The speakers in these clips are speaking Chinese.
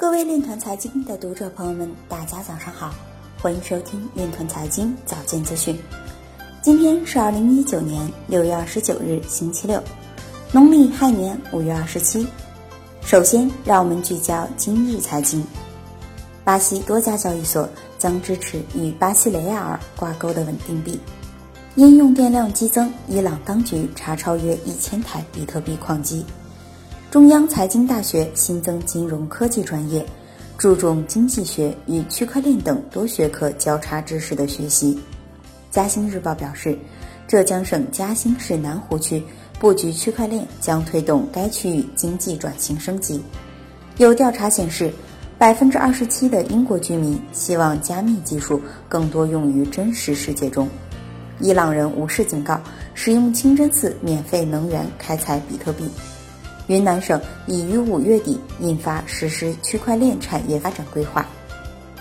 各位链团财经的读者朋友们，大家早上好，欢迎收听链团财经早间资讯。今天是二零一九年六月二十九日，星期六，农历亥年五月二十七。首先，让我们聚焦今日财经。巴西多家交易所将支持与巴西雷亚尔挂钩的稳定币。因用电量激增，伊朗当局查抄约一千台比特币矿机。中央财经大学新增金融科技专业，注重经济学与区块链等多学科交叉知识的学习。嘉兴日报表示，浙江省嘉兴市南湖区布局区块链，将推动该区域经济转型升级。有调查显示，百分之二十七的英国居民希望加密技术更多用于真实世界中。伊朗人无视警告，使用清真寺免费能源开采比特币。云南省已于五月底印发实施区块链产业发展规划。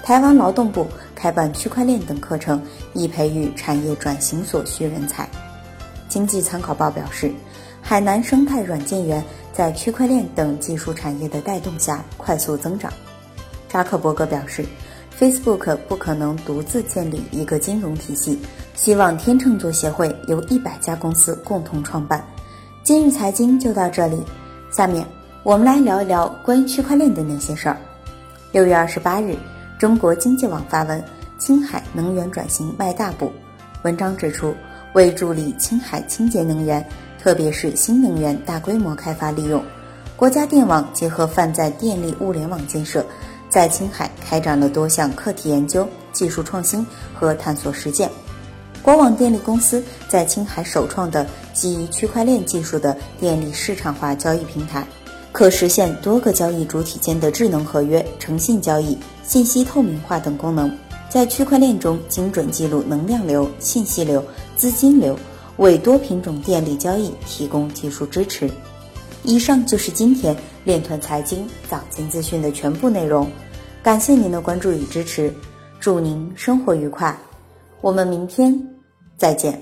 台湾劳动部开办区块链等课程，以培育产业转型所需人才。经济参考报表示，海南生态软件园在区块链等技术产业的带动下快速增长。扎克伯格表示，Facebook 不可能独自建立一个金融体系，希望天秤座协会由一百家公司共同创办。今日财经就到这里。下面我们来聊一聊关于区块链的那些事儿。六月二十八日，中国经济网发文：青海能源转型迈大步。文章指出，为助力青海清洁能源，特别是新能源大规模开发利用，国家电网结合泛在电力物联网建设，在青海开展了多项课题研究、技术创新和探索实践。国网电力公司在青海首创的基于区块链技术的电力市场化交易平台，可实现多个交易主体间的智能合约、诚信交易、信息透明化等功能，在区块链中精准记录能量流、信息流、资金流，为多品种电力交易提供技术支持。以上就是今天链团财经早间资讯的全部内容，感谢您的关注与支持，祝您生活愉快。我们明天再见。